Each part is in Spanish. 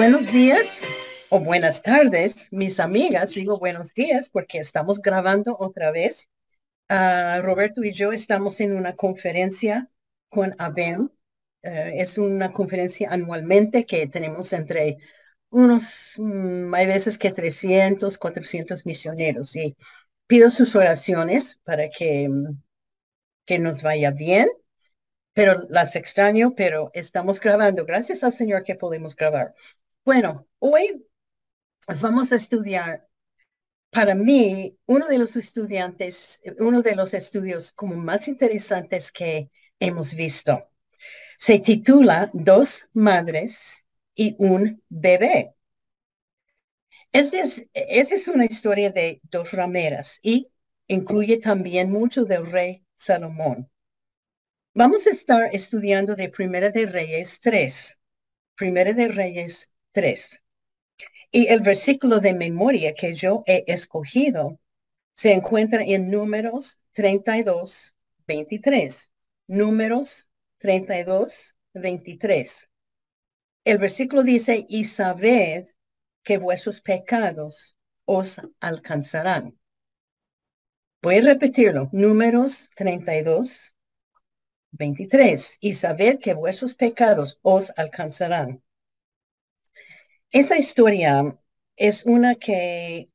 Buenos días o buenas tardes, mis amigas. Digo buenos días porque estamos grabando otra vez. Ah, Roberto y yo estamos en una conferencia con ABEM. Eh, es una conferencia anualmente que tenemos entre unos, mm, hay veces que 300, 400 misioneros. Y pido sus oraciones para que, mm, que nos vaya bien pero las extraño, pero estamos grabando. Gracias al Señor que podemos grabar. Bueno, hoy vamos a estudiar, para mí, uno de los estudiantes, uno de los estudios como más interesantes que hemos visto. Se titula Dos Madres y un Bebé. Esa es, es una historia de dos rameras y incluye también mucho del rey Salomón. Vamos a estar estudiando de Primera de Reyes 3. Primera de Reyes 3. Y el versículo de memoria que yo he escogido se encuentra en números 32, 23. Números 32, 23. El versículo dice, y sabed que vuestros pecados os alcanzarán. Voy a repetirlo. Números 32, 23. Y sabed que vuestros pecados os alcanzarán. Esa historia es una que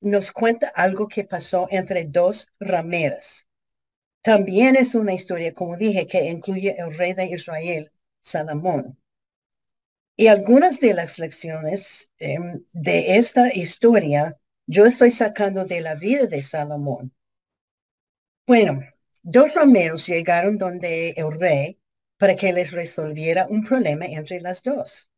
nos cuenta algo que pasó entre dos rameras. También es una historia, como dije, que incluye el rey de Israel, Salomón. Y algunas de las lecciones em, de esta historia yo estoy sacando de la vida de Salomón. Bueno, dos rameros llegaron donde el rey para que les resolviera un problema entre las dos.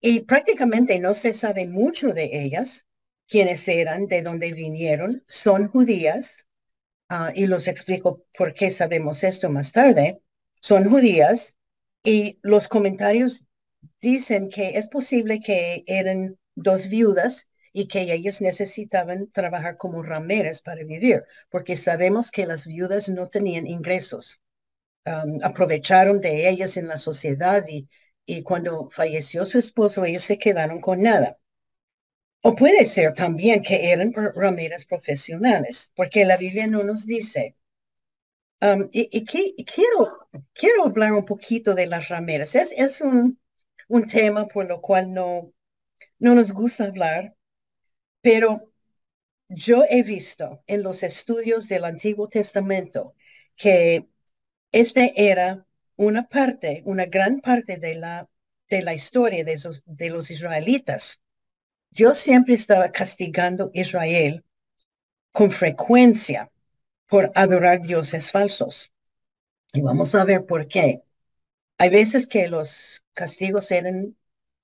Y prácticamente no se sabe mucho de ellas, quiénes eran, de dónde vinieron, son judías, ah, y los explico por qué sabemos esto más tarde, son judías, y los comentarios dicen que es posible que eran dos viudas y que ellas necesitaban trabajar como rameras para vivir, porque sabemos que las viudas no tenían ingresos. aprovecharon de ellas en la sociedad y y cuando falleció su esposo, ellos se quedaron con nada. O puede ser también que eran rameras profesionales, porque la Biblia no nos dice. Um, y, quiero, quiero hablar un poquito de las rameras. Es, es un, un tema por lo cual no, no nos gusta hablar, pero yo he visto en los estudios del Antiguo Testamento que este era una parte, una gran parte de la, de la historia de, de los israelitas. Dios siempre estaba castigando Israel con frecuencia por adorar dioses falsos. Y vamos a ver por qué. Hay veces que los castigos eran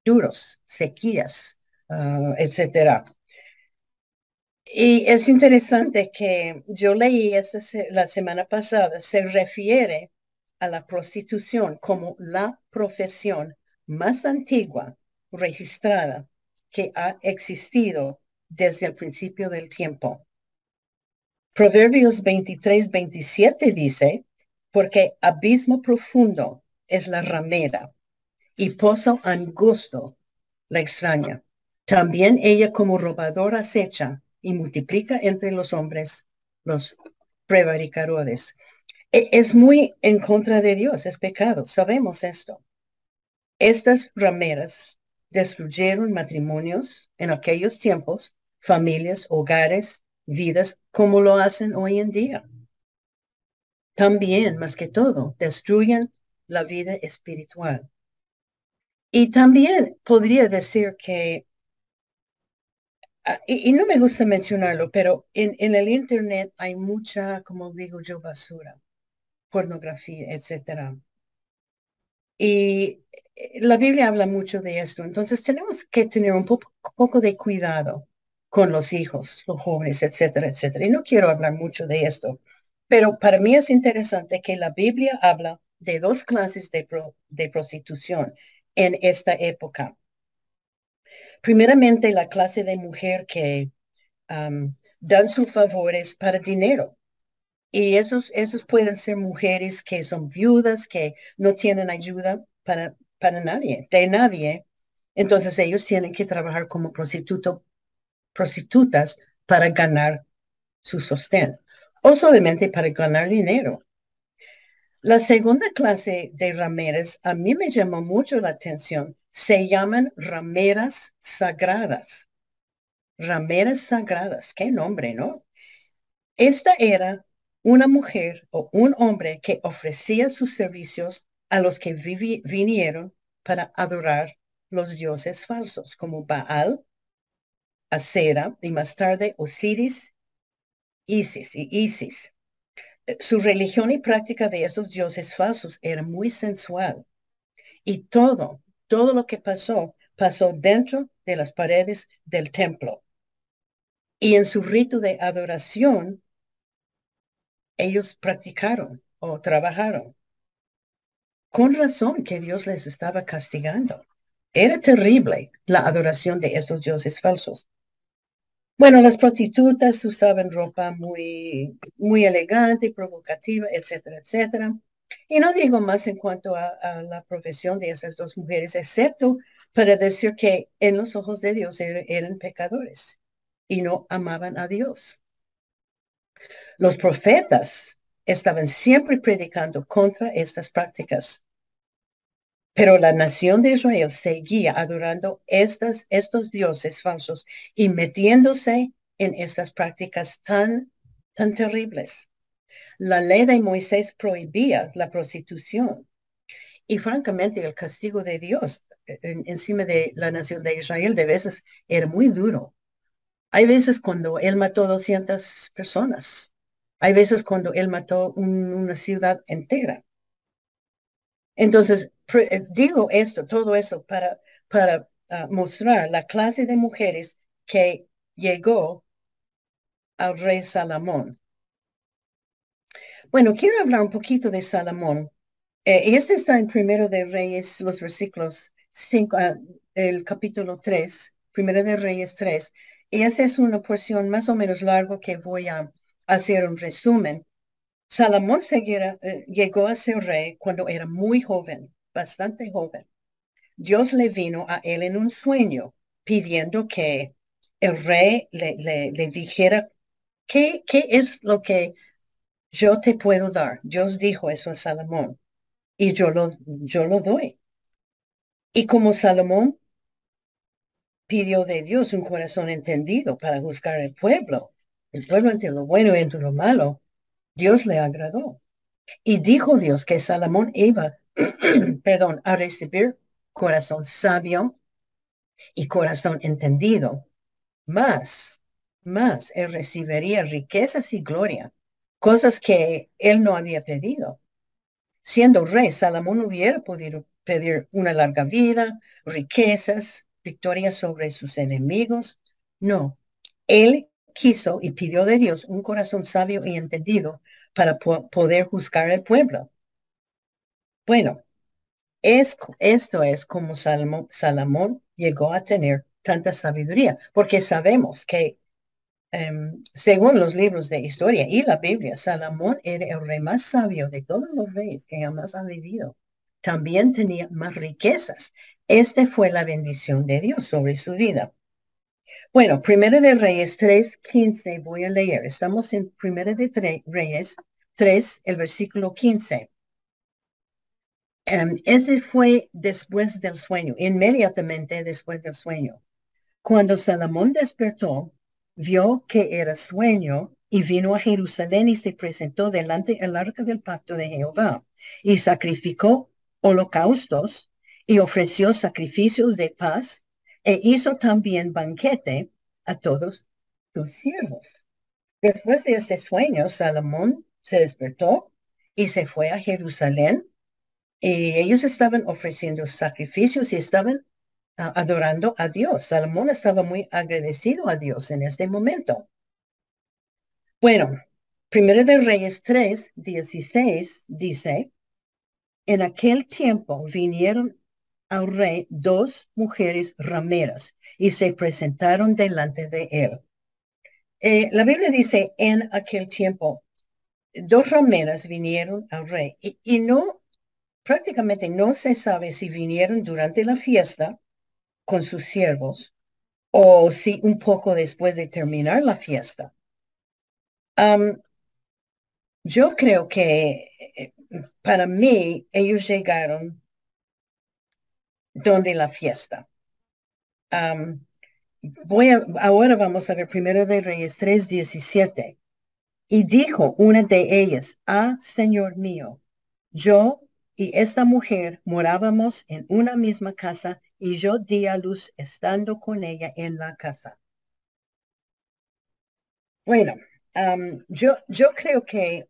duros, sequías, uh, etcétera. Y es interesante que yo leí esta, la semana pasada, se refiere a la prostitución como la profesión más antigua registrada que ha existido desde el principio del tiempo. Proverbios 23, 27 dice, porque abismo profundo es la ramera y pozo angosto la extraña. También ella como robadora acecha y multiplica entre los hombres los prevaricadores. E, es muy en contra de Dios, es pecado, sabemos esto. Estas rameras destruyeron matrimonios en aquellos tiempos, familias, hogares, vidas, como lo hacen hoy en día. También, más que todo, destruyen la vida espiritual. Y también podría decir que, ah, y, no me gusta mencionarlo, pero en, en el Internet hay mucha, como digo yo, basura pornografía, etcétera. Y la Biblia habla mucho de esto, entonces tenemos que tener un poco, poco de cuidado con los hijos, los jóvenes, etcétera, etcétera. Y no quiero hablar mucho de esto, pero para mí es interesante que la Biblia habla de dos clases de, de prostitución, en esta época. Primeramente, la clase de mujer que dan sus favores para dinero. Y esos, esos pueden ser mujeres que son viudas, que no tienen ayuda para, para nadie, de nadie. Entonces ellos tienen que trabajar como prostituto, prostitutas para ganar su sostén o solamente para ganar dinero. La segunda clase de rameras a mí me llamó mucho la atención. Se llaman rameras sagradas. Rameras sagradas, qué nombre, ¿no? Esta era una mujer o un hombre que ofrecía sus servicios a los que vinieron para adorar los dioses falsos, como Baal, Acera y más tarde Osiris, Isis y Isis. Su religión y práctica de esos dioses falsos era muy sensual. Y todo, todo lo que pasó, pasó dentro de las paredes del templo. Y en su rito de adoración, ellos practicaron o trabajaron. Con razón que Dios les estaba castigando. Era terrible la adoración de estos dioses falsos. Bueno, las prostitutas usaban ropa muy, muy elegante, provocativa, etcétera, etcétera. Y no digo más en cuanto a, la profesión de esas dos mujeres, excepto para decir que en los ojos de Dios er, eran pecadores y no amaban a Dios. Los profetas estaban siempre predicando contra estas prácticas. Pero la nación de Israel seguía adorando estas, estos dioses falsos y metiéndose en estas prácticas tan, tan terribles. La ley de Moisés prohibía la prostitución y francamente el castigo de Dios encima de la nación de Israel de veces era muy duro. Hay veces cuando él mató 200 personas. Hay veces cuando él mató una ciudad entera. Entonces, eh, digo esto, todo eso para, para ah, mostrar la clase de mujeres que llegó al rey Salomón. Bueno, quiero hablar un poquito de Salomón. Eh, este está en Primero de Reyes, los versículos 5, ah, el capítulo 3, Primero de Reyes 3. Y esa es una porción más o menos larga que voy a hacer un resumen. Salomón eh, llegó a ser rey cuando era muy joven, bastante joven. Dios le vino a él en un sueño pidiendo que el rey le, le, dijera, ¿qué, ¿qué es lo que yo te puedo dar? Dios dijo eso a Salomón y yo lo, yo lo doy. Y como Salomón pidió de Dios un corazón entendido para juzgar el pueblo, el pueblo entre lo bueno y entre lo malo, Dios le agradó. Y dijo Dios que Salomón iba, perdón, a recibir corazón sabio y corazón entendido. Más, más, él recibiría riquezas y gloria, cosas que él no había pedido. Siendo rey, Salomón hubiera podido pedir una larga vida, riquezas, victoria sobre sus enemigos. No, él quiso y pidió de Dios un corazón sabio y entendido para poder juzgar al pueblo. Bueno, es, esto es como Salomón, llegó a tener tanta sabiduría, porque sabemos que em, según los libros de historia y la Biblia, Salomón era el rey más sabio de todos los reyes que jamás han vivido. También tenía más riquezas. Este fue la bendición de Dios sobre su vida. Bueno, Primera de Reyes 3.15 voy a leer. Estamos en Primera de Reyes 3, el versículo 15. Um, este fue después del sueño, inmediatamente después del sueño. Cuando Salomón despertó, vio que era sueño y vino a Jerusalén y se presentó delante del arca del pacto de Jehová y sacrificó holocaustos y ofreció sacrificios de paz e hizo también banquete a todos sus siervos. Después de este sueño, Salomón se despertó y se fue a Jerusalén y ellos estaban ofreciendo sacrificios y estaban ah, adorando a Dios. Salomón estaba muy agradecido a Dios en este momento. Bueno, Primero de Reyes 3, 16 dice, en aquel tiempo vinieron al rey dos mujeres rameras y se presentaron delante de él. Eh, la Biblia dice, en aquel tiempo, dos rameras vinieron al rey y, no, prácticamente no se sabe si vinieron durante la fiesta con sus siervos o si un poco después de terminar la fiesta. yo creo que eh, para mí ellos llegaron donde la fiesta. voy ahora vamos a ver primero de Reyes 3:17. Y dijo una de ellas, ah, Señor mío, yo y esta mujer morábamos en una misma casa y yo di a luz estando con ella en la casa. Bueno, yo, yo creo que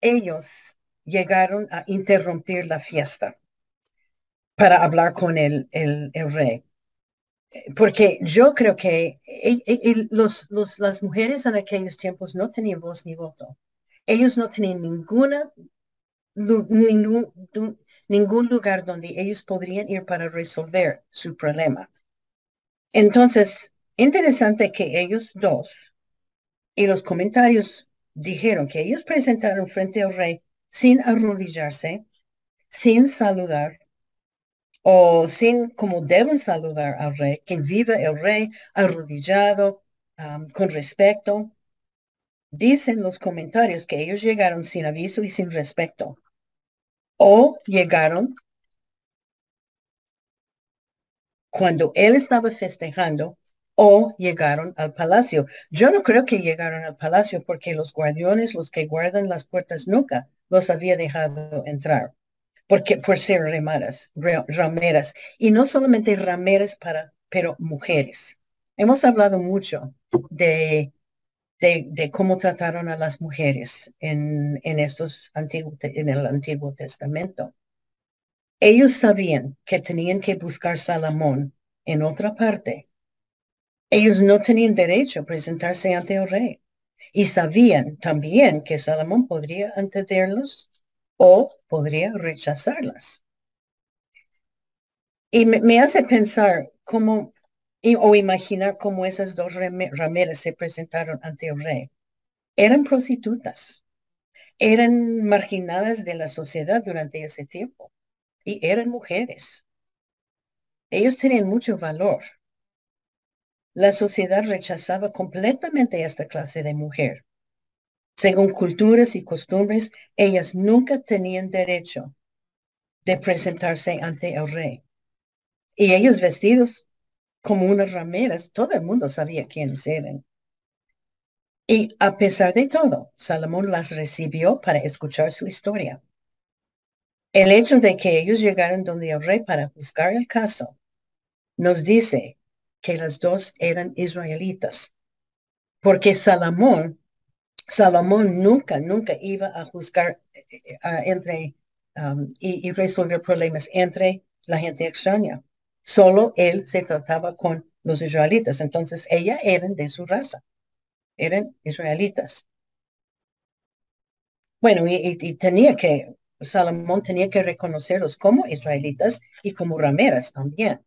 ellos llegaron a interrumpir la fiesta para hablar con el, el, rey. Porque yo creo que los, los, las mujeres en aquellos tiempos no tenían voz ni voto. Ellos no tenían ninguna, ningún, ningún lugar donde ellos podrían ir para resolver su problema. Entonces, interesante que ellos dos y los comentarios dijeron que ellos presentaron frente al rey sin arrodillarse, sin saludar, o sin como deben saludar al rey, que vive el rey arrodillado con respeto. Dicen los comentarios que ellos llegaron sin aviso y sin respeto. O llegaron cuando él estaba festejando o llegaron al palacio. Yo no creo que llegaron al palacio porque los guardianes, los que guardan las puertas, nunca los había dejado entrar porque por ser ramaras, rameras, y no solamente rameras para, pero mujeres. Hemos hablado mucho de, de, cómo trataron a las mujeres en, en, estos antiguos, en el Antiguo Testamento. Ellos sabían que tenían que buscar Salomón en otra parte. Ellos no tenían derecho a presentarse ante el rey. Y sabían también que Salomón podría entenderlos o podría rechazarlas. Y me, hace pensar cómo, o imaginar cómo esas dos rameras se presentaron ante el rey. Eran prostitutas, eran marginadas de la sociedad durante ese tiempo y eran mujeres. Ellos tenían mucho valor. La sociedad rechazaba completamente esta clase de mujer. Según culturas y costumbres, ellas nunca tenían derecho de presentarse ante el rey. Y ellos vestidos como unas rameras, todo el mundo sabía quiénes eran. Y a pesar de todo, Salomón las recibió para escuchar su historia. El hecho de que ellos llegaron donde el rey para buscar el caso nos dice que las dos eran israelitas, porque Salomón Salomón nunca, nunca iba a juzgar eh, eh, entre um, y, resolver problemas entre la gente extraña. Solo él se trataba con los israelitas. Entonces, ella eran de su raza. Eran israelitas. Bueno, y, y tenía que, Salomón tenía que reconocerlos como israelitas y como rameras también.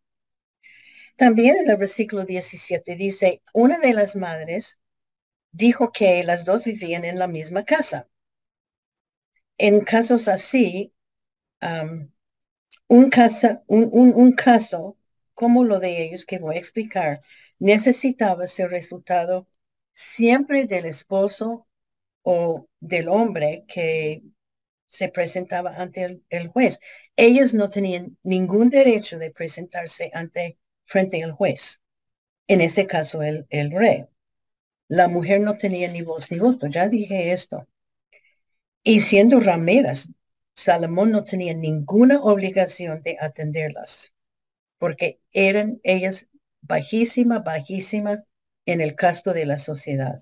También en el versículo 17 dice, una de las madres dijo que las dos vivían en la misma casa. En casos así, un, un, caso como lo de ellos que voy a explicar, necesitaba ser resultado siempre del esposo o del hombre que se presentaba ante el, juez. Ellos no tenían ningún derecho de presentarse ante frente al juez. En este caso, el, el rey. La mujer no tenía ni voz ni voto, ya dije esto. Y siendo rameras, Salomón no tenía ninguna obligación de atenderlas, porque eran ellas bajísimas, bajísimas en el casto de la sociedad.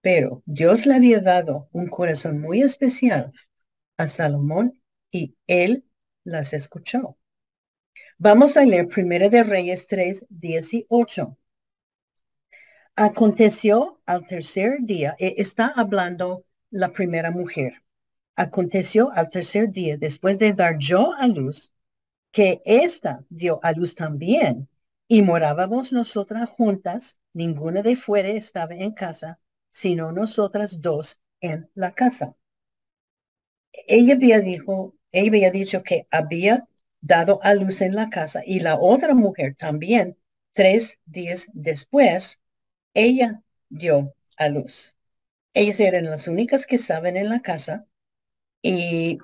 Pero Dios le había dado un corazón muy especial a Salomón y él las escuchó. Vamos a leer Primera de Reyes 3, 18. Aconteció al tercer día, e, está hablando la primera mujer. Aconteció al tercer día, después de dar yo a luz, que ésta dio a luz también, y morábamos nosotras juntas, ninguna de fuera estaba en casa, sino nosotras dos en la casa. Ella había, dijo, ella había dicho que había dado a luz en la casa y la otra mujer también, tres días después, ella dio a luz. Ellas eran las únicas que estaban en la casa y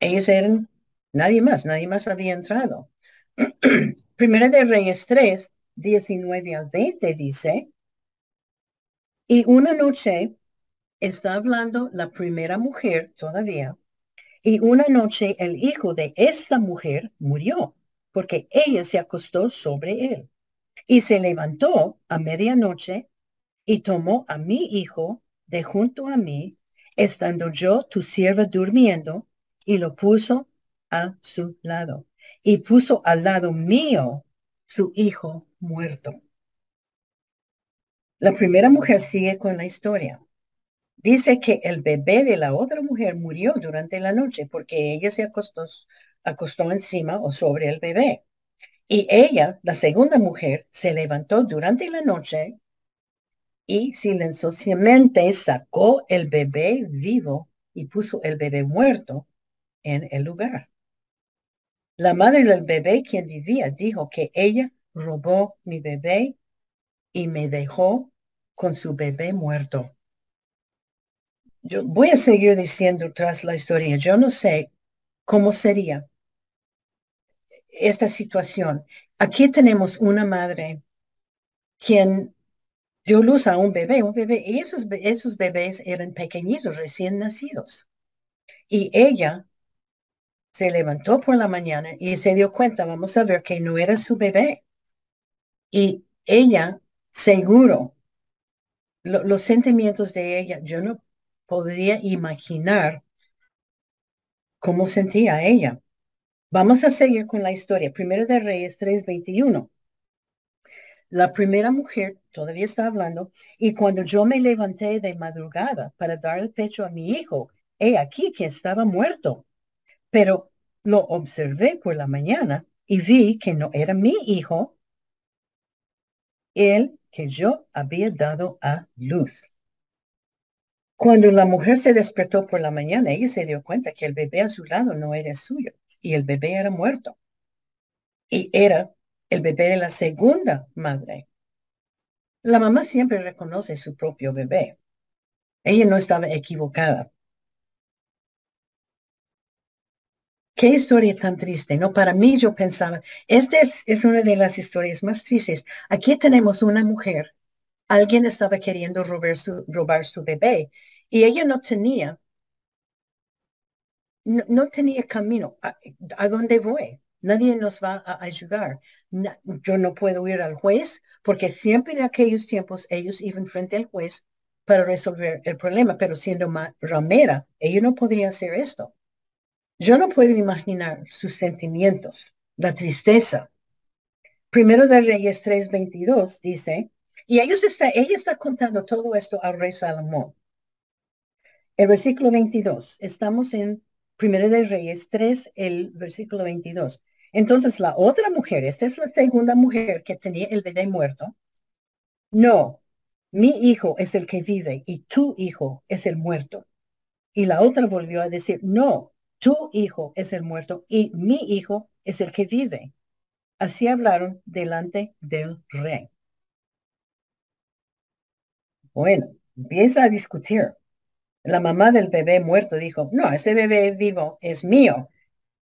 ellas eran nadie más, nadie más había entrado. Primera de Reyes 3, 19 al 20 dice, y una noche está hablando la primera mujer todavía, y una noche el hijo de esta mujer murió, porque ella se acostó sobre él. Y se levantó a medianoche y tomó a mi hijo de junto a mí, estando yo, tu sierva, durmiendo, y lo puso a su lado. Y puso al lado mío su hijo muerto. La primera mujer sigue con la historia. Dice que el bebé de la otra mujer murió durante la noche porque ella se acostó, acostó encima o sobre el bebé. Y ella, la segunda mujer, se levantó durante la noche y silenciosamente sacó el bebé vivo y puso el bebé muerto en el lugar. La madre del bebé, quien vivía, dijo que ella robó mi bebé y me dejó con su bebé muerto. Yo voy a seguir diciendo tras la historia. Yo no sé cómo sería esta situación. Aquí tenemos una madre quien dio luz a un bebé, un bebé, y esos, esos bebés eran pequeñitos, recién nacidos. Y ella se levantó por la mañana y se dio cuenta, vamos a ver, que no era su bebé. Y ella, seguro, los sentimientos de ella, yo no podría imaginar cómo sentía ella. Vamos a seguir con la historia. Primero de Reyes 3:21. La primera mujer todavía está hablando, y cuando yo me levanté de madrugada para dar el pecho a mi hijo, he aquí que estaba muerto. Pero lo observé por la mañana y vi que no era mi hijo, el que yo había dado a luz. Cuando la mujer se despertó por la mañana, ella se dio cuenta que el bebé a su lado no era suyo y el bebé era muerto. Y era el bebé de la segunda madre. La mamá siempre reconoce su propio bebé. Ella no estaba equivocada. Qué historia tan triste, ¿no? Para mí yo pensaba, esta es, una de las historias más tristes. Aquí tenemos una mujer, alguien estaba queriendo robar su, robar su bebé y ella no tenía, no, tenía camino. ¿A, dónde voy? Nadie nos va a ayudar. yo no puedo ir al juez porque siempre en aquellos tiempos ellos iban frente al juez para resolver el problema, pero siendo ramera, ella no podría hacer esto. Yo no puedo imaginar sus sentimientos, la tristeza. Primero de Reyes 3:22 dice, y ellos está, ella está contando todo esto al rey Salomón. El versículo 22, estamos en Primero de Reyes 3, el versículo 22. Entonces la otra mujer, esta es la segunda mujer que tenía el bebé muerto. No, mi hijo es el que vive y tu hijo es el muerto. Y la otra volvió a decir, no, tu hijo es el muerto y mi hijo es el que vive. Así hablaron delante del rey. Bueno, empieza a discutir. La mamá del bebé muerto dijo, no, este bebé vivo es mío.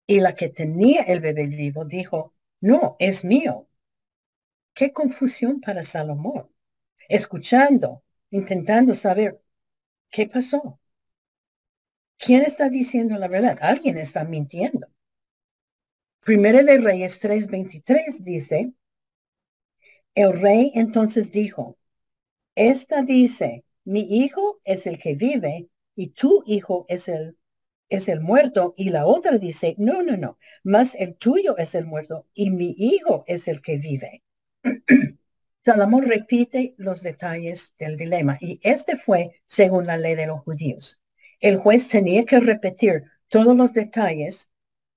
Y la que tenía el bebé vivo dijo, no, es mío. Qué confusión para Salomón. Escuchando, intentando saber qué pasó. ¿Quién está diciendo la verdad? Alguien está mintiendo. Primero de Reyes 3:23 dice, el rey entonces dijo, esta dice, mi hijo es el que vive y tu hijo es el, es el muerto. Y la otra dice, no, no, no, más el tuyo es el muerto y mi hijo es el que vive. Salomón repite los detalles del dilema y este fue según la ley de los judíos el juez tenía que repetir todos los detalles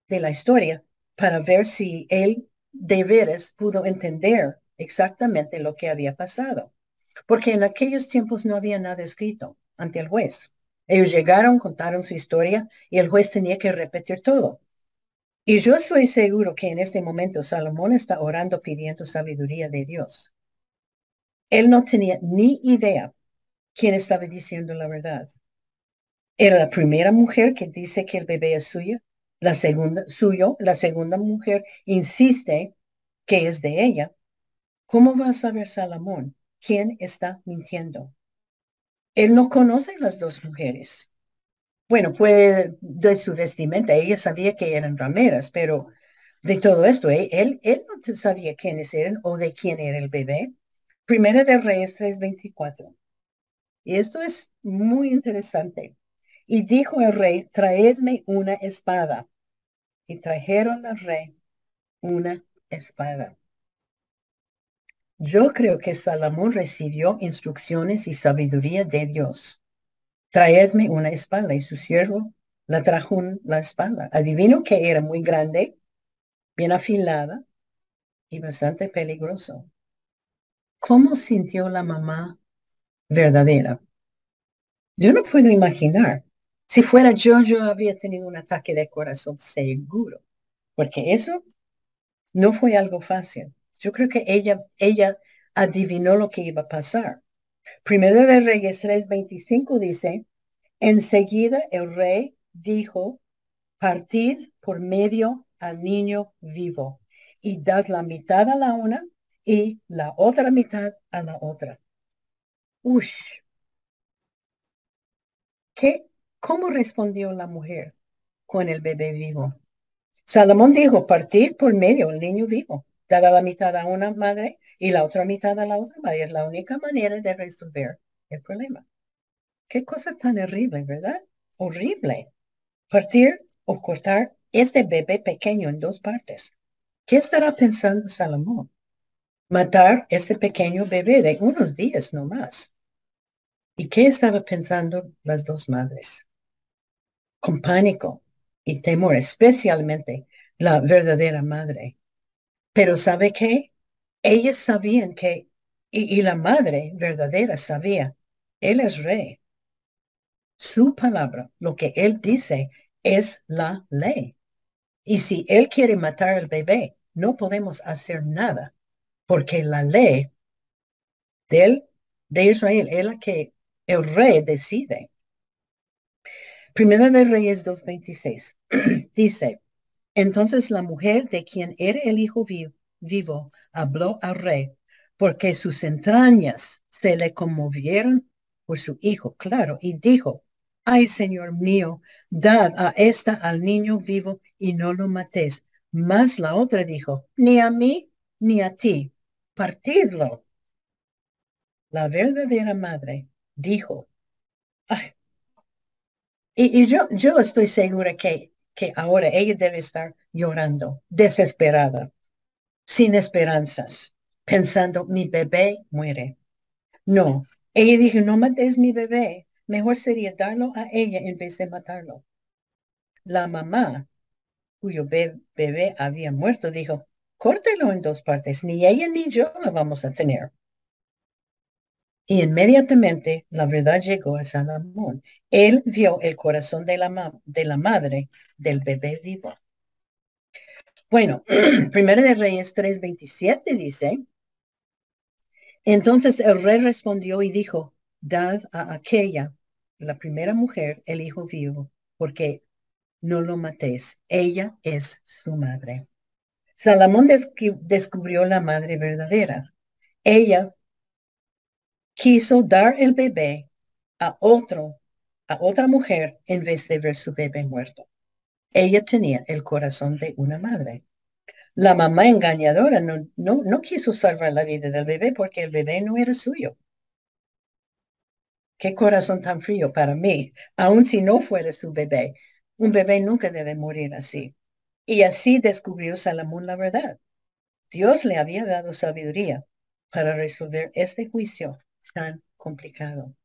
de la historia para ver si él de veras pudo entender exactamente lo que había pasado. Porque en aquellos tiempos no había nada escrito ante el juez. Ellos llegaron, contaron su historia y el juez tenía que repetir todo. Y yo estoy seguro que en este momento Salomón está orando pidiendo sabiduría de Dios. Él no tenía ni idea quién estaba diciendo la verdad. Era la primera mujer que dice que el bebé es suyo, la segunda suyo, la segunda mujer insiste que es de ella. ¿Cómo va a saber Salomón quién está mintiendo? Él no conoce las dos mujeres. Bueno, puede de su vestimenta, ella sabía que eran rameras, pero de todo esto, ¿eh? él, él no sabía quiénes eran o de quién era el bebé. Primera de Reyes 3:24. Y esto es muy interesante. Y dijo el rey, traedme una espada. Y trajeron al rey una espada. Yo creo que Salomón recibió instrucciones y sabiduría de Dios. Traedme una espada y su siervo la trajo la espada. Adivino que era muy grande, bien afilada y bastante peligroso. ¿Cómo sintió la mamá verdadera? Yo no puedo imaginar. Si fuera yo, yo había tenido un ataque de corazón seguro, porque eso no fue algo fácil. Yo creo que ella, ella adivinó lo que iba a pasar. Primero de Reyes 3:25 dice, enseguida el rey dijo, partid por medio al niño vivo y dad la mitad a la una y la otra mitad a la otra. Ush. ¿Qué? ¿Cómo respondió la mujer con el bebé vivo? Salomón dijo, partid por medio al niño vivo dada la mitad a una madre y la otra mitad a la otra madre. Es la única manera de resolver el problema. Qué cosa tan horrible, ¿verdad? Horrible. Partir o cortar este bebé pequeño en dos partes. ¿Qué estará pensando Salomón? Matar este pequeño bebé de unos días no más. ¿Y qué estaba pensando las dos madres? Con pánico y temor, especialmente la verdadera madre. Pero ¿sabe qué? Ellas sabían que, y, la madre verdadera sabía, Él es rey. Su palabra, lo que Él dice, es la ley. Y si Él quiere matar al bebé, no podemos hacer nada, porque la ley de, él, de Israel es la que el rey decide. Primera de Reyes 2.26 dice, entonces la mujer de quien era el hijo vivo, habló al rey, porque sus entrañas se le conmovieron por su hijo, claro, y dijo, ay Señor mío, dad a esta al niño vivo y no lo matéis. Mas la otra dijo, ni a mí ni a ti, partidlo. La verdadera madre dijo, ay, y, y yo, yo estoy segura que que ahora ella debe estar llorando, desesperada, sin esperanzas, pensando, mi bebé muere. No, ella dijo, no mates mi bebé, mejor sería darlo a ella en vez de matarlo. La mamá, cuyo bebé había muerto, dijo, córtelo en dos partes, ni ella ni yo lo vamos a tener. Y inmediatamente la verdad llegó a Salomón. Él vio el corazón de la, de la madre del bebé vivo. Bueno, Primero de Reyes 3:27 dice, entonces el rey respondió y dijo, dad a aquella, la primera mujer, el hijo vivo, porque no lo matéis. Ella es su madre. Salomón descubrió la madre verdadera. Ella quiso dar el bebé a otro, a otra mujer en vez de ver su bebé muerto. Ella tenía el corazón de una madre. La mamá engañadora no, no, no quiso salvar la vida del bebé porque el bebé no era suyo. Qué corazón tan frío para mí, aun si no fuera su bebé. Un bebé nunca debe morir así. Y así descubrió Salomón la verdad. Dios le había dado sabiduría para resolver este juicio tan complicado.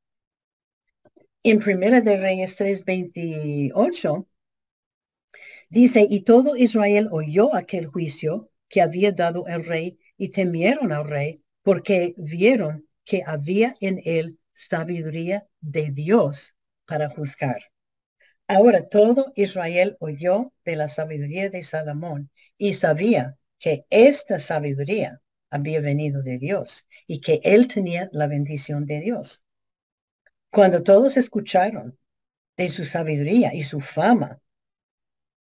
En Primera de Reyes 3:28, Dice, y todo Israel oyó aquel juicio que había dado el rey y temieron al rey porque vieron que había en él sabiduría de Dios para juzgar. Ahora todo Israel oyó de la sabiduría de Salomón y sabía que esta sabiduría había venido de Dios y que él tenía la bendición de Dios. Cuando todos escucharon de su sabiduría y su fama,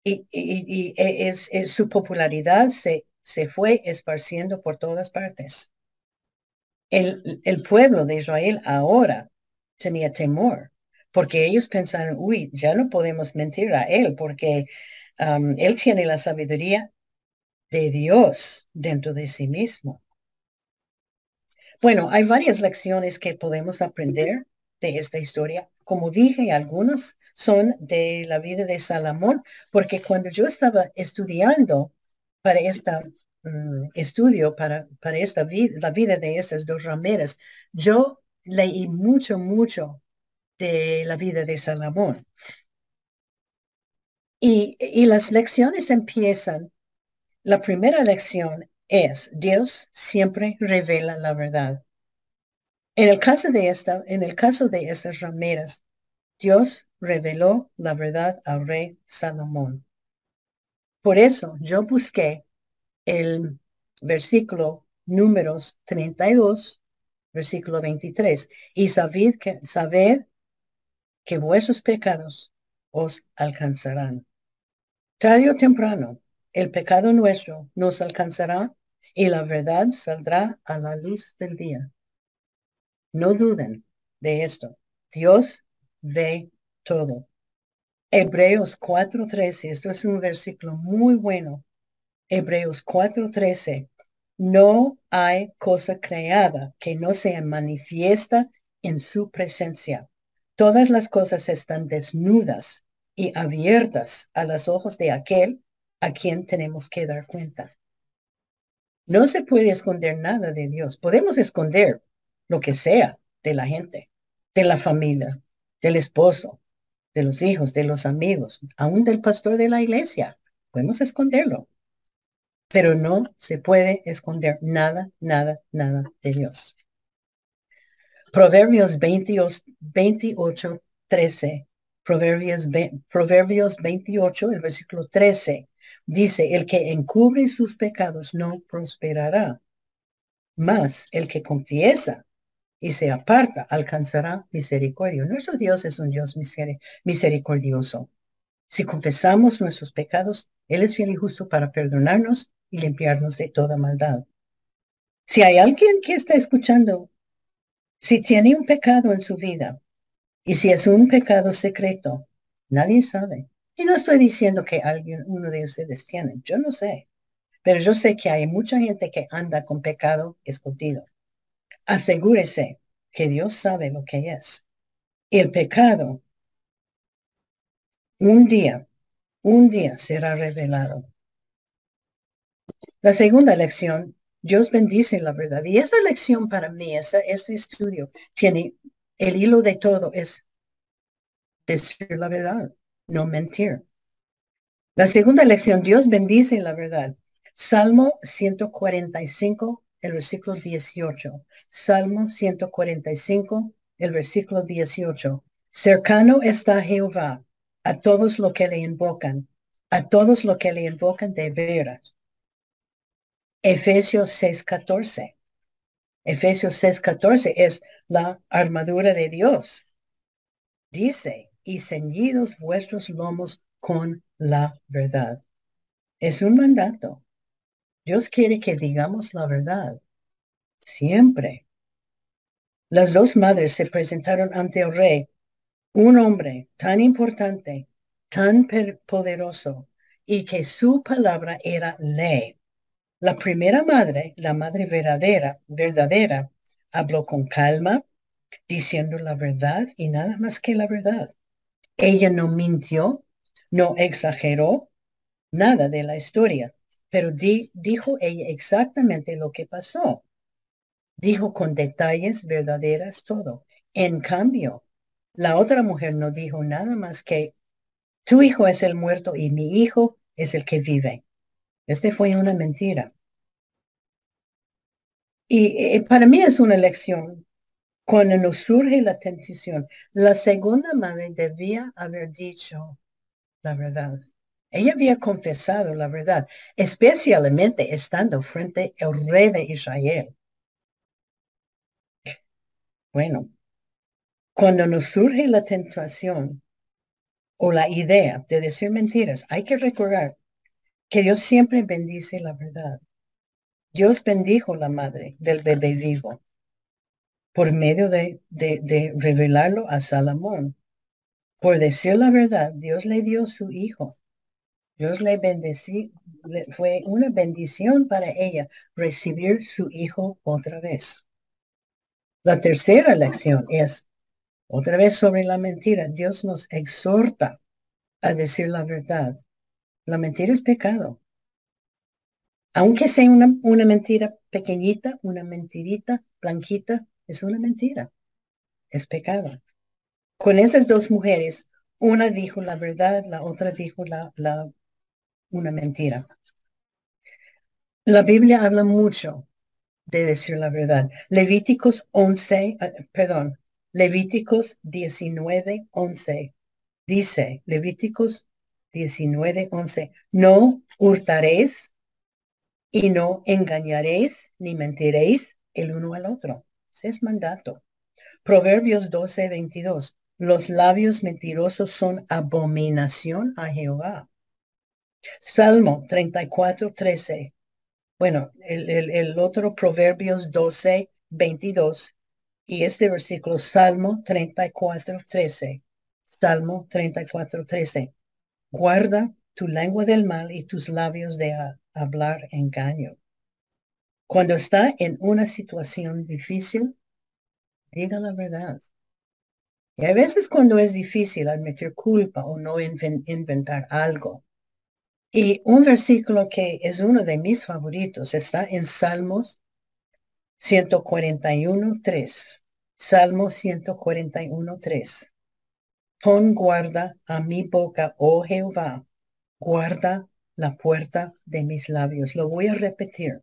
y, es, su popularidad se, se fue esparciendo por todas partes. El, el pueblo de Israel ahora tenía temor porque ellos pensaron, uy, ya no podemos mentir a él porque um, él tiene la sabiduría de Dios dentro de sí mismo. Bueno, hay varias lecciones que podemos aprender de esta historia. Como dije, algunas son de la vida de Salomón, porque cuando yo estaba estudiando para este estudio, para, para esta vida, la vida de esas dos rameras, yo leí mucho, mucho de la vida de Salomón. Y, y las lecciones empiezan, la primera lección es, Dios siempre revela la verdad. En el caso de esta, en el caso de estas rameras, Dios reveló la verdad al rey Salomón. Por eso yo busqué el versículo números 32, versículo 23. Y sabed que, sabed que vuestros pecados os alcanzarán. Tarde o temprano, el pecado nuestro nos alcanzará y la verdad saldrá a la luz del día. No duden de esto. Dios ve todo. Hebreos 4:13, esto es un versículo muy bueno. Hebreos 4:13, no hay cosa creada que no sea manifiesta en su presencia. Todas las cosas están desnudas y abiertas a los ojos de aquel a quien tenemos que dar cuenta. No se puede esconder nada de Dios. Podemos esconder lo que sea de la gente, de la familia, del esposo, de los hijos, de los amigos, aún del pastor de la iglesia. Podemos esconderlo. Pero no se puede esconder nada, nada, nada de Dios. Proverbios 28, 28 13. Proverbios, Proverbios 28, el versículo 13 Dice, el que encubre sus pecados no prosperará, mas el que confiesa y se aparta alcanzará misericordia. Nuestro Dios es un Dios misericordioso. Si confesamos nuestros pecados, Él es fiel y justo para perdonarnos y limpiarnos de toda maldad. Si hay alguien que está escuchando, si tiene un pecado en su vida y si es un pecado secreto, nadie sabe. Y no estoy diciendo que alguien, uno de ustedes tiene, yo no sé, pero yo sé que hay mucha gente que anda con pecado escondido. Asegúrese que Dios sabe lo que es. El pecado, un día, un día será revelado. La segunda lección, Dios bendice la verdad. Y esta lección para mí, este estudio, tiene el hilo de todo, es decir la verdad no mentir. La segunda lección, Dios bendice la verdad. Salmo 145, el versículo 18. Salmo 145, el versículo 18. Cercano está Jehová a todos los que le invocan, a todos los que le invocan de veras. Efesios 6:14. Efesios 6:14 es la armadura de Dios. Dice, y ceñidos vuestros lomos con la verdad. Es un mandato. Dios quiere que digamos la verdad. Siempre. Las dos madres se presentaron ante el rey, un hombre tan importante, tan poderoso, y que su palabra era ley. La primera madre, la madre verdadera, verdadera, habló con calma, diciendo la verdad y nada más que la verdad. Ella no mintió, no exageró nada de la historia, pero dijo ella exactamente lo que pasó. Dijo con detalles verdaderas todo. En cambio, la otra mujer no dijo nada más que Tu hijo es el muerto y mi hijo es el que vive. Este fue una mentira. Y, y para mí es una lección. Cuando nos surge la tentación, la segunda madre debía haber dicho la verdad. Ella había confesado la verdad, especialmente estando frente al rey de Israel. Bueno, cuando nos surge la tentación o la idea de decir mentiras, hay que recordar que Dios siempre bendice la verdad. Dios bendijo la madre del bebé vivo por medio de, revelarlo a Salomón. Por decir la verdad, Dios le dio su hijo. Dios le bendecí, fue una bendición para ella recibir su hijo otra vez. La tercera lección es, otra vez sobre la mentira, Dios nos exhorta a decir la verdad. La mentira es pecado. Aunque sea una, una mentira pequeñita, una mentirita blanquita, es una mentira. Es pecado. Con esas dos mujeres, una dijo la verdad, la otra dijo la, la, una mentira. La Biblia habla mucho de decir la verdad. Levíticos 11, eh, perdón, Levíticos 19, 11. Dice, Levíticos 19, 11, no hurtaréis y no engañaréis ni mentiréis el uno al otro. Es mandato. Proverbios 12, 22. Los labios mentirosos son abominación a Jehová. Salmo 34, 13. Bueno, el, el, otro Proverbios 12, 22 y este versículo, Salmo 34, 13. Salmo 34, 13. Guarda tu lengua del mal y tus labios de hablar engaño. Cuando está en una situación difícil, diga la verdad. Y a veces cuando es difícil admitir culpa o no inventar algo, y un versículo que es uno de mis favoritos está en Salmos 141, 3. Salmo 141, 3. Pon guarda a mi boca, oh Jehová, guarda la puerta de mis labios. Lo voy a repetir.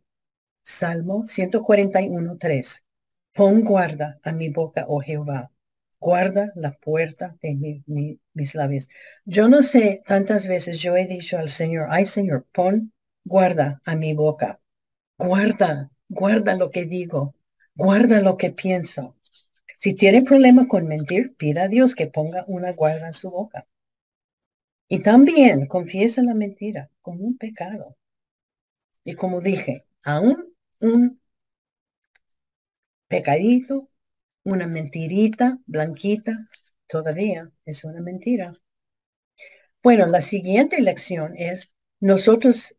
Salmo 141, 3. Pon guarda a mi boca, oh Jehová, guarda la puerta de mis labios. Yo no sé, tantas veces yo he dicho al Señor, ay Señor, pon guarda a mi boca. Guarda, guarda lo que digo, guarda lo que pienso. Si tiene problema con mentir, pida a Dios que ponga una guarda en su boca. Y también confiesa la mentira como un pecado. Y como dije, aún un pecadito una mentirita blanquita todavía es una mentira. Bueno, la siguiente lección es, nosotros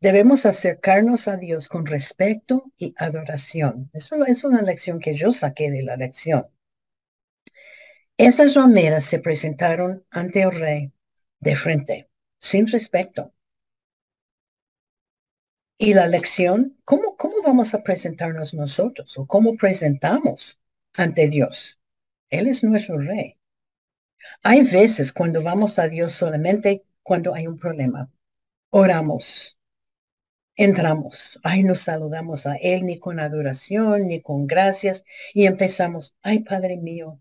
debemos acercarnos a Dios con respeto y adoración. Eso es una lección que yo saqué de la lección. Esas rameras se presentaron ante el rey de frente, sin respeto. Y la lección, ¿cómo, cómo vamos a presentarnos nosotros o cómo presentamos ante Dios. Él es nuestro rey. Hay veces cuando vamos a Dios solamente cuando hay un problema. Oramos, entramos, ay, nos saludamos a Él ni con adoración, ni con gracias, y empezamos, ay, Padre mío,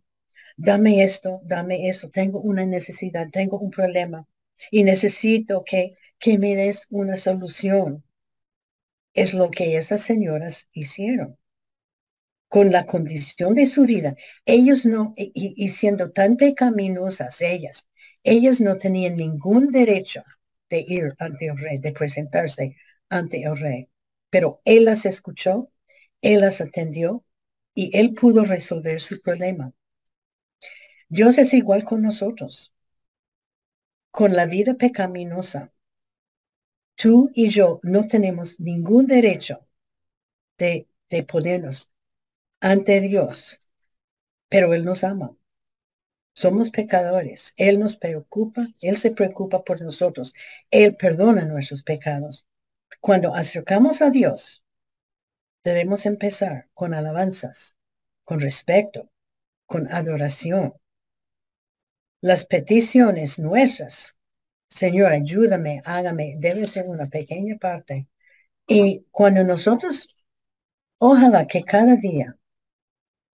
dame esto, dame eso, tengo una necesidad, tengo un problema, y necesito que, que me des una solución. Es lo que esas señoras hicieron con la condición de su vida, ellos no, y, siendo tan pecaminosas ellas, ellas no tenían ningún derecho de ir ante el rey, de presentarse ante el rey. Pero él las escuchó, él las atendió y él pudo resolver su problema. Dios es igual con nosotros. Con la vida pecaminosa, tú y yo no tenemos ningún derecho de, de ponernos ante Dios, pero Él nos ama. Somos pecadores. Él nos preocupa, Él se preocupa por nosotros. Él perdona nuestros pecados. Cuando acercamos a Dios, debemos empezar con alabanzas, con respeto, con adoración. las peticiones nuestras, Señor, ayúdame, hágame, debe ser una pequeña parte. Y cuando nosotros, ojalá que cada día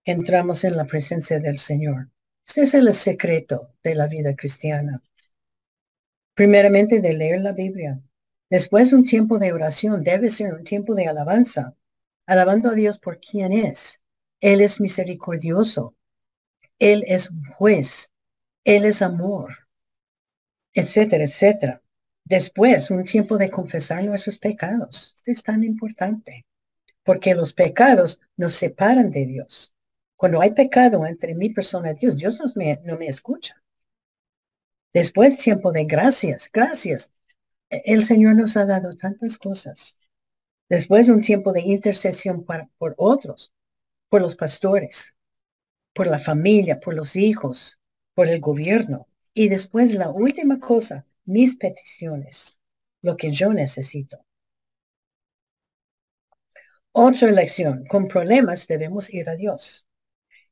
entramos en la presencia del Señor. Ese es el secreto de la vida cristiana. Primeramente de leer la Biblia. Después un tiempo de oración. Debe ser un tiempo de alabanza. Alabando a Dios por quien es. Él es misericordioso. Él es juez. Él es amor. Etcétera, etcétera. Después, un tiempo de confesar nuestros pecados. Esto es tan importante, porque los pecados nos separan de Dios. Cuando hay pecado entre mi persona y Dios, Dios no me, no me escucha. Después, tiempo de gracias, gracias. E, el Señor nos ha dado tantas cosas. Después, un tiempo de intercesión para, por otros, por los pastores, por la familia, por los hijos, por el gobierno. Y después, la última cosa, mis peticiones, lo que yo necesito. Otra lección, con problemas debemos ir a Dios.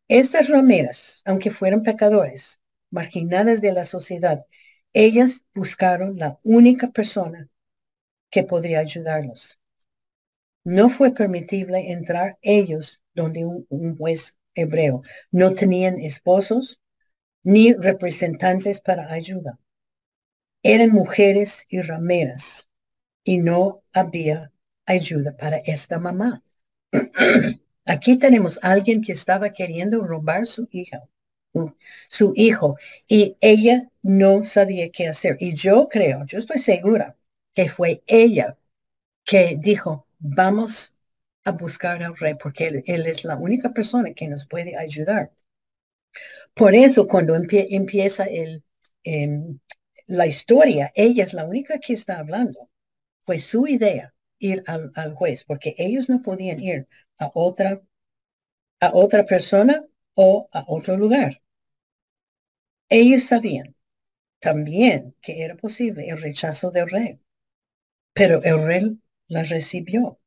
Estas rameras, aunque fueran pecadores, marginadas de la sociedad, ellas buscaron la única persona que podría ayudarlos. No fue permitible entrar ellos donde un, un juez hebreo. No tenían esposos ni representantes para ayuda. Eran mujeres y rameras y no había ayuda para esta mamá. Aquí tenemos a alguien que estaba queriendo robar su hija, su hijo, y ella no sabía qué hacer. Y yo creo, yo estoy segura que fue ella que dijo, vamos a buscar al rey porque él, es la única persona que nos puede ayudar. Por eso cuando empieza em, la historia, ella es la única que está hablando. Fue su idea ir al, al, juez porque ellos no podían ir a otra, a otra persona o a otro lugar. Ellos sabían también que era posible el rechazo del rey, pero el rey la recibió.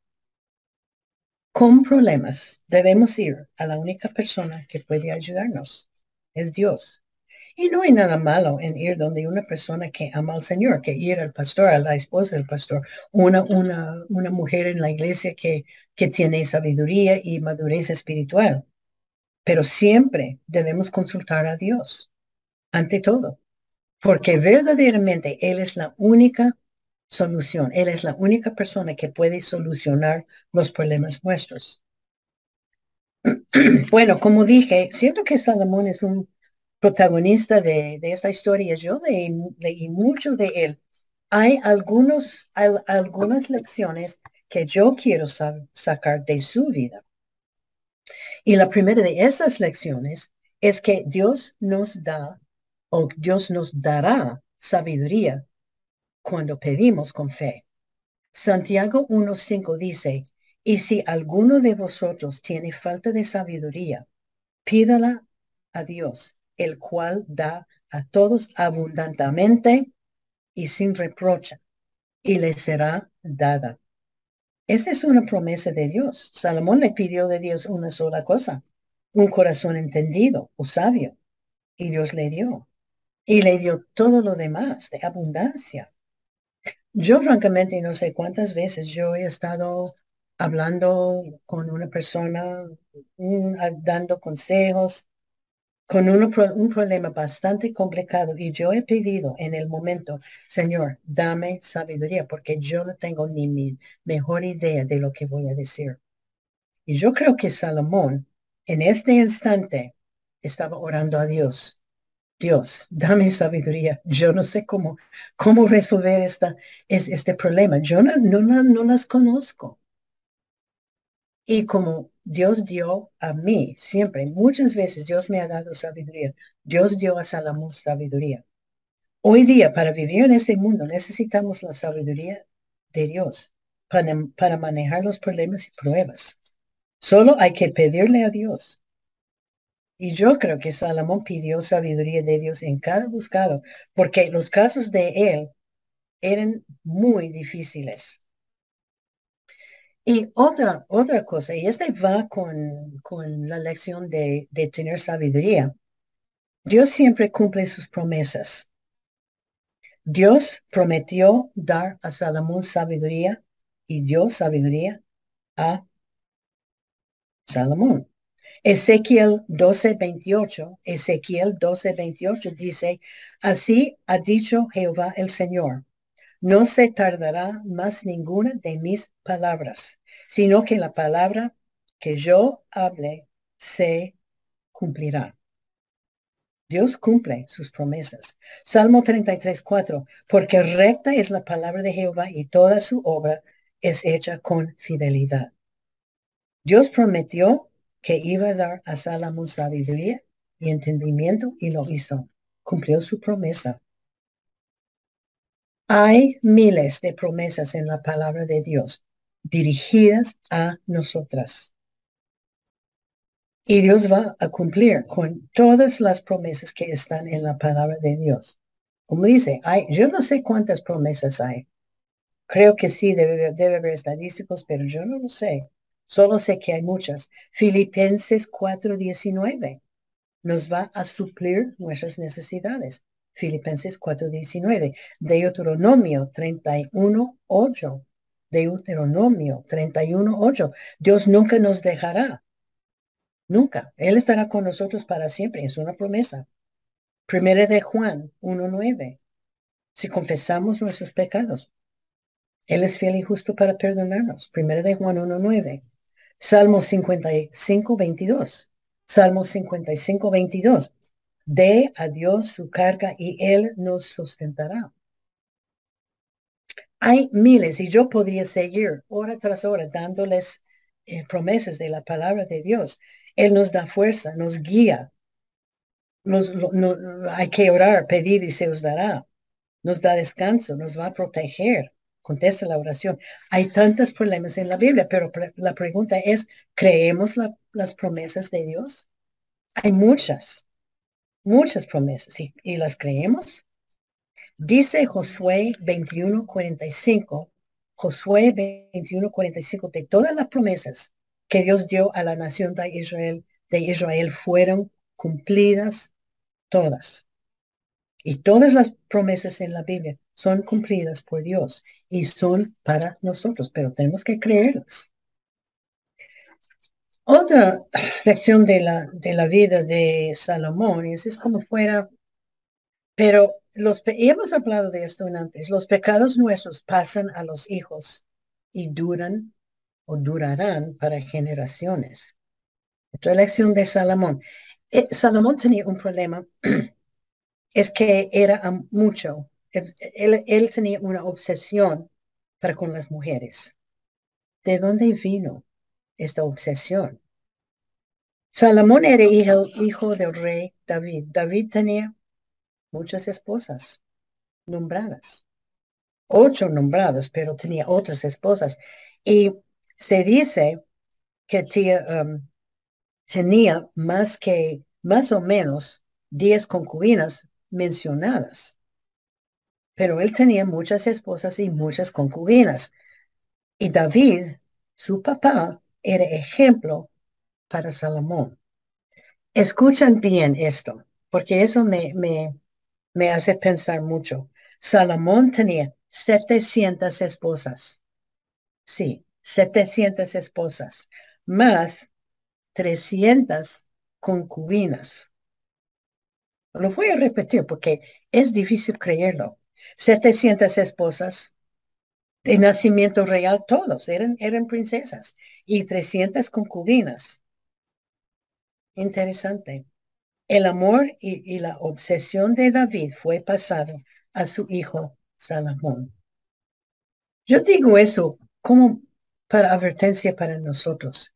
Con problemas debemos ir a la única persona que puede ayudarnos, es Dios. Y no hay nada malo en ir donde una persona que ama al Señor, que ir al pastor, a la esposa del pastor, una, una, una mujer en la iglesia que, que tiene sabiduría y madurez espiritual. Pero siempre debemos consultar a Dios, ante todo, porque verdaderamente Él es la única solución. Él es la única persona que puede solucionar los problemas nuestros. Bueno, como dije, siento que Salomón es un protagonista de, esta historia. Yo leí, mucho de él. Hay algunos, algunas lecciones que yo quiero sacar de su vida. Y la primera de esas lecciones es que Dios nos da o Dios nos dará sabiduría cuando pedimos con fe. Santiago 1.5 dice, y si alguno de vosotros tiene falta de sabiduría, pídala a Dios, el cual da a todos abundantemente y sin reproche, y le será dada. Esa es una promesa de Dios. Salomón le pidió de Dios una sola cosa, un corazón entendido o sabio, y Dios le dio. Y le dio todo lo demás de abundancia. Yo francamente no sé cuántas veces yo he estado hablando con una persona, dando consejos, con un problema bastante complicado y yo he pedido en el momento, Señor, dame sabiduría porque yo no tengo ni mi mejor idea de lo que voy a decir. Y yo creo que Salomón en este instante estaba orando a Dios. Dios, dame sabiduría. Yo no sé cómo, cómo resolver esta, es, este problema. Yo no, no, no las conozco. Y como Dios dio a mí siempre, muchas veces Dios me ha dado sabiduría. Dios dio a Salomón sabiduría. Hoy día, para vivir en este mundo, necesitamos la sabiduría de Dios para, para manejar los problemas y pruebas. Solo hay que pedirle a Dios. Y yo creo que Salomón pidió sabiduría de Dios en cada buscado, porque los casos de él eran muy difíciles. Y otra, otra cosa, y este va con, con la lección de, de tener sabiduría. Dios siempre cumple sus promesas. Dios prometió dar a Salomón sabiduría y dio sabiduría a Salomón. Ezequiel 12, 28, Ezequiel 12, 28 dice, así ha dicho Jehová el Señor, no se tardará más ninguna de mis palabras, sino que la palabra que yo hable se cumplirá. Dios cumple sus promesas. Salmo 33, 4, porque recta es la palabra de Jehová y toda su obra es hecha con fidelidad. Dios prometió que iba a dar a Salomón sabiduría y entendimiento y lo hizo. Cumplió su promesa. Hay miles de promesas en la palabra de Dios dirigidas a nosotras. Y Dios va a cumplir con todas las promesas que están en la palabra de Dios. Como dice, hay, yo no sé cuántas promesas hay. Creo que sí, debe, debe haber estadísticos, pero yo no lo sé. Solo sé que hay muchas. Filipenses 4:19 nos va a suplir nuestras necesidades. Filipenses 4:19. Deuteronomio 31:8. Deuteronomio 31:8. Dios nunca nos dejará. Nunca. Él estará con nosotros para siempre. Es una promesa. Primera de Juan 1:9. Si confesamos nuestros pecados, Él es fiel y justo para perdonarnos. Primera de Juan 1:9. Salmo 55, 22. Salmo 55, 22. Dé a Dios su carga y Él nos sustentará. Hay miles y yo podría seguir hora tras hora dándoles eh, promesas de la palabra de Dios. Él nos da fuerza, nos guía. Nos, hay que orar, pedir y se os dará. Nos da descanso, nos va a proteger contesta la oración. Hay tantos problemas en la Biblia, pero la pregunta es, ¿creemos las promesas de Dios? Hay muchas, muchas promesas y, y las creemos. Dice Josué 21:45, Josué 21:45, de todas las promesas que Dios dio a la nación de Israel, de Israel fueron cumplidas todas. Y todas las promesas en la Biblia son cumplidas por Dios y son para nosotros, pero tenemos que creerlas. Otra lección de la, de la vida de Salomón es, como fuera, pero los, hemos hablado de esto antes, los pecados nuestros pasan a los hijos y duran o durarán para generaciones. Otra lección de Salomón. Eh, Salomón tenía un problema, es que era mucho él, tenía una obsesión para con las mujeres. ¿De dónde vino esta obsesión? Salomón era hijo, hijo del rey David. David tenía muchas esposas nombradas, ocho nombradas, pero tenía otras esposas. Y se dice que um, tenía más que, más o menos, diez concubinas mencionadas pero él tenía muchas esposas y muchas concubinas. Y David, su papá, era ejemplo para Salomón. Escuchan bien esto, porque eso me, me, me hace pensar mucho. Salomón tenía 700 esposas. Sí, 700 esposas, más 300 concubinas. Lo voy a repetir porque es difícil creerlo. 700 esposas de nacimiento real, todos eran, eran princesas y 300 concubinas. Interesante. El amor y, la obsesión de David fue pasado a su hijo Salomón. Yo digo eso como para advertencia para nosotros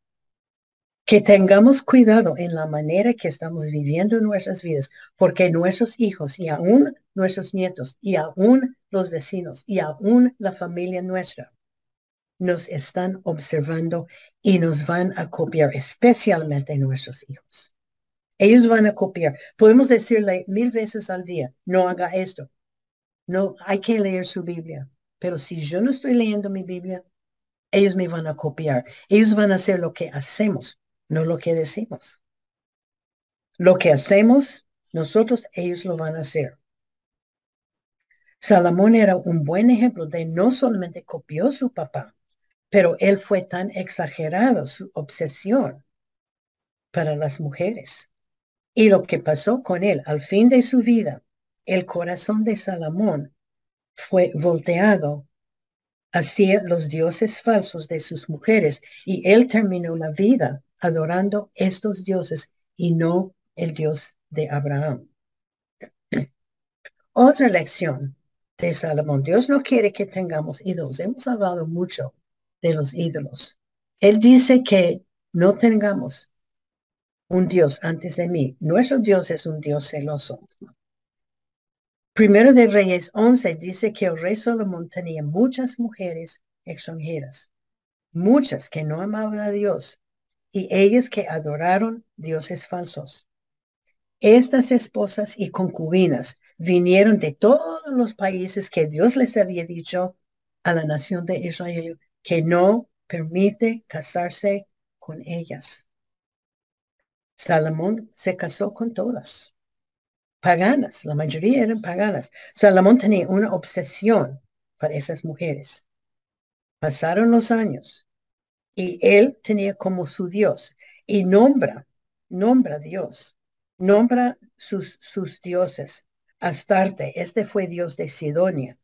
que tengamos cuidado en la manera que estamos viviendo nuestras vidas, porque nuestros hijos y aún nuestros nietos y aún los vecinos y aún la familia nuestra nos están observando y nos van a copiar, especialmente nuestros hijos. Ellos van a copiar. Podemos decirle mil veces al día, no haga esto. No, hay que leer su Biblia. Pero si yo no estoy leyendo mi Biblia, ellos me van a copiar. Ellos van a hacer lo que hacemos no lo que decimos. Lo que hacemos nosotros ellos lo van a hacer. Salomón era un buen ejemplo de no solamente copió su papá, pero él fue tan exagerado su obsesión para las mujeres. Y lo que pasó con él al fin de su vida, el corazón de Salomón fue volteado hacia los dioses falsos de sus mujeres y él terminó la vida adorando estos dioses y no el Dios de Abraham. Otra lección de Salomón. Dios no quiere que tengamos ídolos. Hemos hablado mucho de los ídolos. Él dice que no tengamos un Dios antes de mí. Nuestro Dios es un Dios celoso. Primero de Reyes 11 dice que el rey Salomón tenía muchas mujeres extranjeras, muchas que no amaban a Dios y ellas que adoraron dioses falsos. Estas esposas y concubinas vinieron de todos los países que Dios les había dicho a la nación de Israel que no permite casarse con ellas. Salomón se casó con todas, paganas, la mayoría eran paganas. Salomón tenía una obsesión para esas mujeres. Pasaron los años y él tenía como su Dios y nombra, nombra Dios, nombra sus, sus dioses. Astarte, este fue Dios de Sidonia.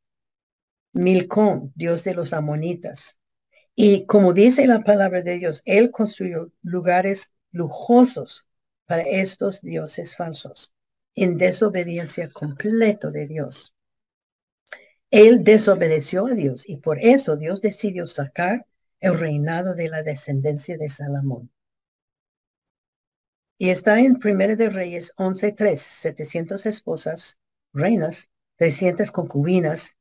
Milcón, Dios de los amonitas. Y como dice la palabra de Dios, él construyó lugares lujosos para estos dioses falsos, en desobediencia completo de Dios. Él desobedeció a Dios y por eso Dios decidió sacar el reinado de la descendencia de Salomón. Y está en Primera de Reyes 11.3, 700 esposas, reinas, 300 concubinas,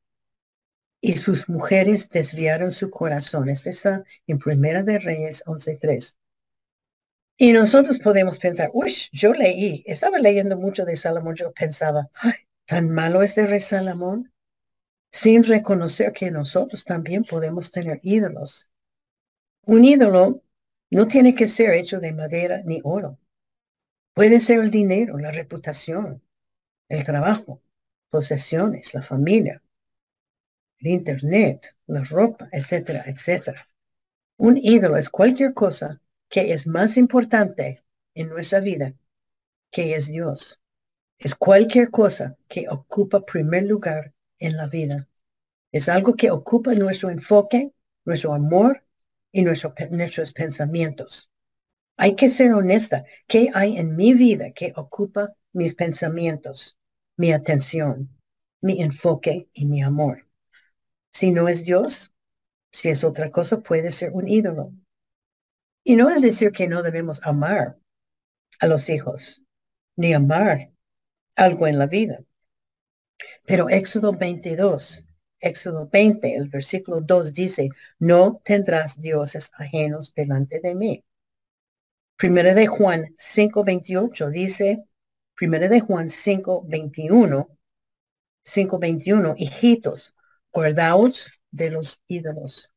y sus mujeres desviaron su corazón. Este está en Primera de Reyes 11.3. Y nosotros podemos pensar, uy, yo leí, estaba leyendo mucho de Salomón, yo pensaba, tan malo es de rey Salomón, sin reconocer que nosotros también podemos tener ídolos. Un ídolo no tiene que ser hecho de madera ni oro. Puede ser el dinero, la reputación, el trabajo, posesiones, la familia, el internet, la ropa, etcétera, etcétera. Un ídolo es cualquier cosa que es más importante en nuestra vida que es Dios. Es cualquier cosa que ocupa primer lugar en la vida. Es algo que ocupa nuestro enfoque, nuestro amor y nuestros pensamientos. Hay que ser honesta. ¿Qué hay en mi vida que ocupa mis pensamientos, mi atención, mi enfoque y mi amor? Si no es Dios, si es otra cosa, puede ser un ídolo. Y no es decir que no debemos amar a los hijos, ni amar algo en la vida. Pero Éxodo 22, Éxodo 20, el versículo 2 dice, no tendrás dioses ajenos delante de mí. Primera de Juan 5.28 dice, Primera de Juan 5.21, 5.21, hijitos, guardaos de los ídolos.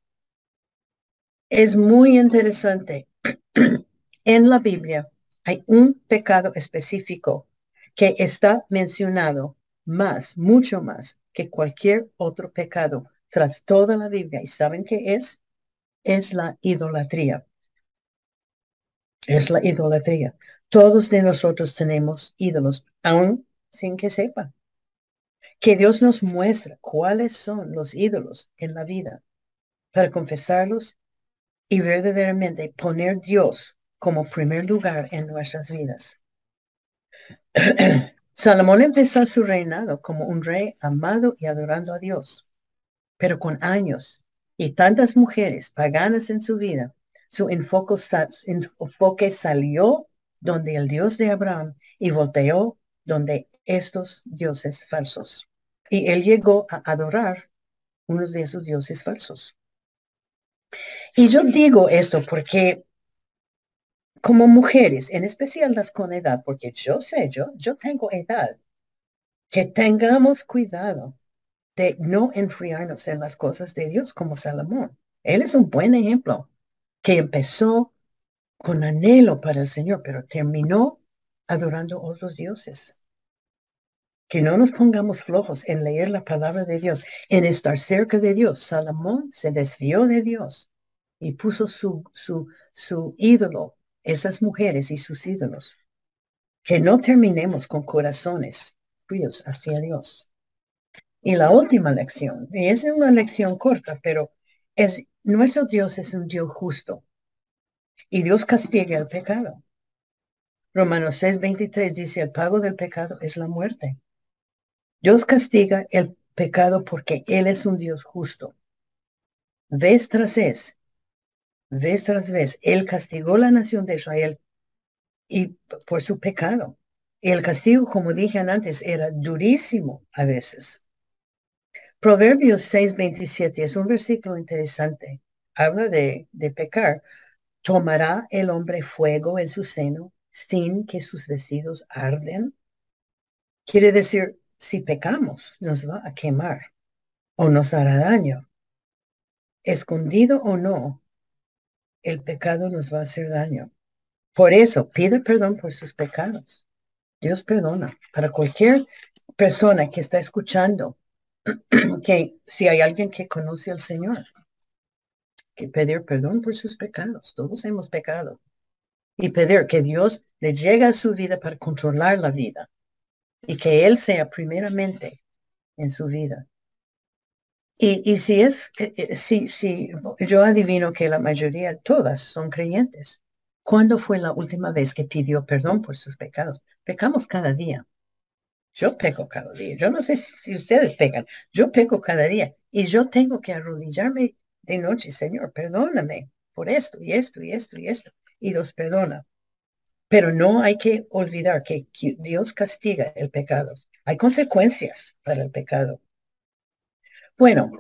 Es muy interesante. en la Biblia hay un pecado específico que está mencionado más, mucho más que cualquier otro pecado tras toda la Biblia. ¿Y saben qué es? Es la idolatría. Es la idolatría. Todos de nosotros tenemos ídolos, aún sin que sepan que Dios nos muestra cuáles son los ídolos en la vida para confesarlos y verdaderamente poner Dios como primer lugar en nuestras vidas. Salomón empezó su reinado como un rey amado y adorando a Dios, pero con años y tantas mujeres paganas en su vida, su enfoque, salió donde el Dios de Abraham y volteó donde estos dioses falsos. Y él llegó a adorar unos de esos dioses falsos. Y yo digo esto porque como mujeres, en especial las con edad, porque yo sé, yo, yo tengo edad, que tengamos cuidado de no enfriarnos en las cosas de Dios como Salomón. Él es un buen ejemplo que empezó con anhelo para el Señor, pero terminó adorando otros dioses. que no nos pongamos flojos en leer la palabra de Dios, en estar cerca de Dios. Salomón se desvió de Dios y puso su, su, su ídolo, esas mujeres y sus ídolos. Que no terminemos con corazones fríos hacia Dios. Y la última lección, y es una lección corta, pero es, nuestro Dios es un Dios justo. Y Dios castiga el pecado. Romanos 6, 23 dice, el pago del pecado es la muerte. Dios castiga el pecado porque Él es un Dios justo. Vez tras vez, vez tras vez, Él castigó la nación de Israel y por su pecado. El castigo, como dije antes, era durísimo a veces. Proverbios 6:27 es un versículo interesante. Habla de, de pecar. ¿Tomará el hombre fuego en su seno sin que sus vestidos arden? Quiere decir, si pecamos, nos va a quemar o nos hará daño. Escondido o no, el pecado nos va a hacer daño. Por eso, pide perdón por sus pecados. Dios perdona. Para cualquier persona que está escuchando, que si hay alguien que conoce al Señor, que pedir perdón por sus pecados. Todos hemos pecado. Y pedir que Dios le llegue a su vida para controlar la vida y que Él sea primeramente en su vida. Y, si es, eh, eh, si, si yo adivino que la mayoría, todas son creyentes. ¿Cuándo fue la última vez que pidió perdón por sus pecados? Pecamos cada día. Yo peco cada día. Yo no sé si, ustedes pecan. Yo peco cada día. Y yo tengo que arrodillarme de noche, Señor, perdóname por esto y esto y esto y esto. Y Dios perdona. Pero no hay que olvidar que Dios castiga el pecado. Hay consecuencias para el pecado. Bueno,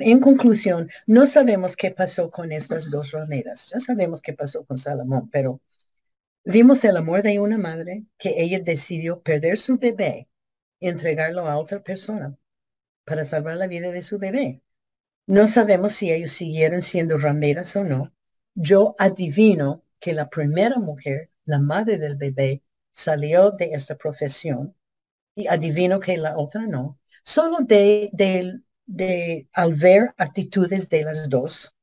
en conclusión, no sabemos qué pasó con estas dos rameras. Ya sabemos qué pasó con Salomón, pero vimos el amor de una madre que ella decidió perder su bebé y entregarlo a otra persona para salvar la vida de su bebé. No sabemos si ellos siguieron siendo rameras o no. Yo adivino que la primera mujer la madre del bebé salió de esta profesión y adivino que la otra no, solo de, de, de al ver actitudes de las dos.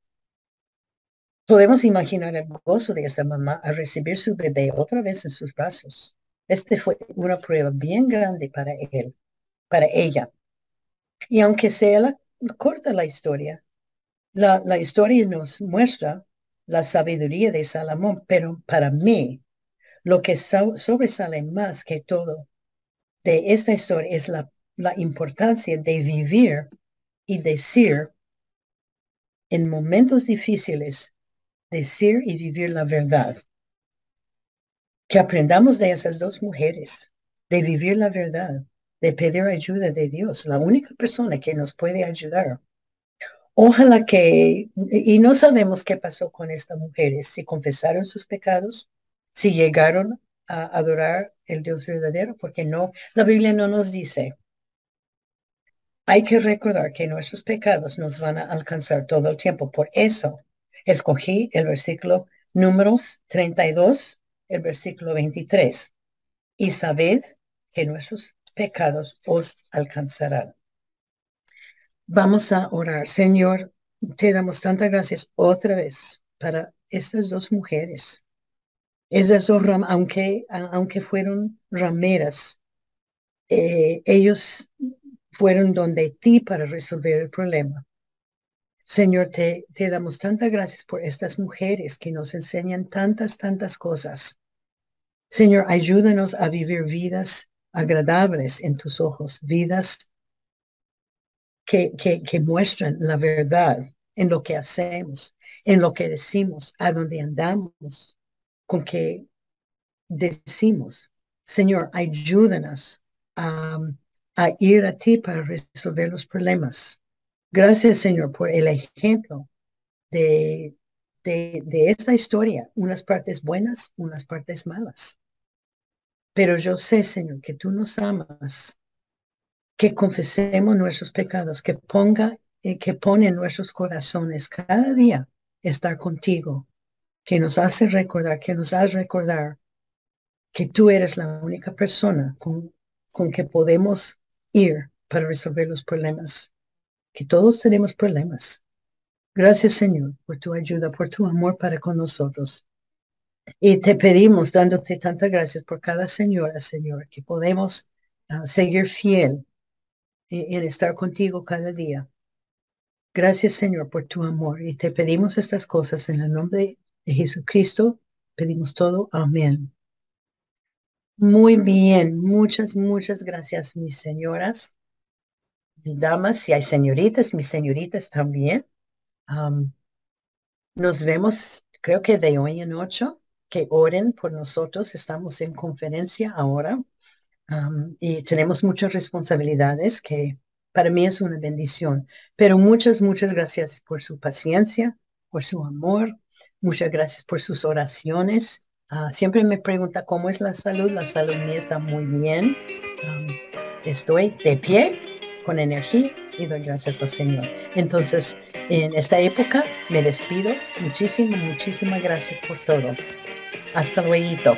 Podemos imaginar el gozo de esa mamá al recibir su bebé otra vez en sus brazos. Este fue una prueba bien grande para él, para ella. Y aunque sea la, corta la historia, la, la historia nos muestra la sabiduría de Salomón, pero para mí lo que sobresale más que todo de esta historia es la, la importancia de vivir y decir en momentos difíciles, decir y vivir la verdad. Que aprendamos de esas dos mujeres, de vivir la verdad, de pedir ayuda de Dios, la única persona que nos puede ayudar. Ojalá que, y no sabemos qué pasó con estas mujeres, si confesaron sus pecados, si llegaron a adorar el Dios verdadero, porque no, la Biblia no nos dice. Hay que recordar que nuestros pecados nos van a alcanzar todo el tiempo. Por eso escogí el versículo números 32, el versículo 23. Y sabed que nuestros pecados os alcanzarán. Vamos a orar. Señor, te damos tantas gracias otra vez para estas dos mujeres esas dos aunque, aunque fueron rameras, eh, ellos fueron donde ti para resolver el problema. Señor, te, te damos tantas gracias por estas mujeres que nos enseñan tantas, tantas cosas. Señor, ayúdanos a vivir vidas agradables en tus ojos, vidas que, que, que muestran la verdad en lo que hacemos, en lo que decimos, a dónde andamos, con que decimos, Señor, ayúdanos a, ir a ti para resolver los problemas. Gracias, Señor, por el ejemplo de, de, de esta historia, unas partes buenas, unas partes malas. Pero yo sé, Señor, que tú nos amas, que confesemos nuestros pecados, que ponga, eh, que pone en nuestros corazones cada día estar contigo, que nos hace recordar, que nos hace recordar que tú eres la única persona con con que podemos ir para resolver los problemas, que todos tenemos problemas. Gracias, Señor, por tu ayuda, por tu amor para con nosotros. Y te pedimos, dándote tantas gracias por cada señora, Señor, que podemos ah, seguir fiel en estar contigo cada día. Gracias, Señor, por tu amor. Y te pedimos estas cosas en el nombre de Jesucristo. Pedimos todo. Amén. Muy bien. Muchas, muchas gracias, mis señoras, mis damas, si hay señoritas, mis señoritas también. nos vemos, creo que de hoy en ocho, que oren por nosotros. Estamos en conferencia ahora y tenemos muchas responsabilidades que para mí es una bendición. Pero muchas, muchas gracias por su paciencia, por su amor. Muchas gracias por sus oraciones. Ah, siempre me pregunta cómo es la salud. La salud mía está muy bien. estoy de pie, con energía y doy gracias al Señor. Entonces, en esta época me despido. Muchísimas, muchísimas gracias por todo. Hasta luego.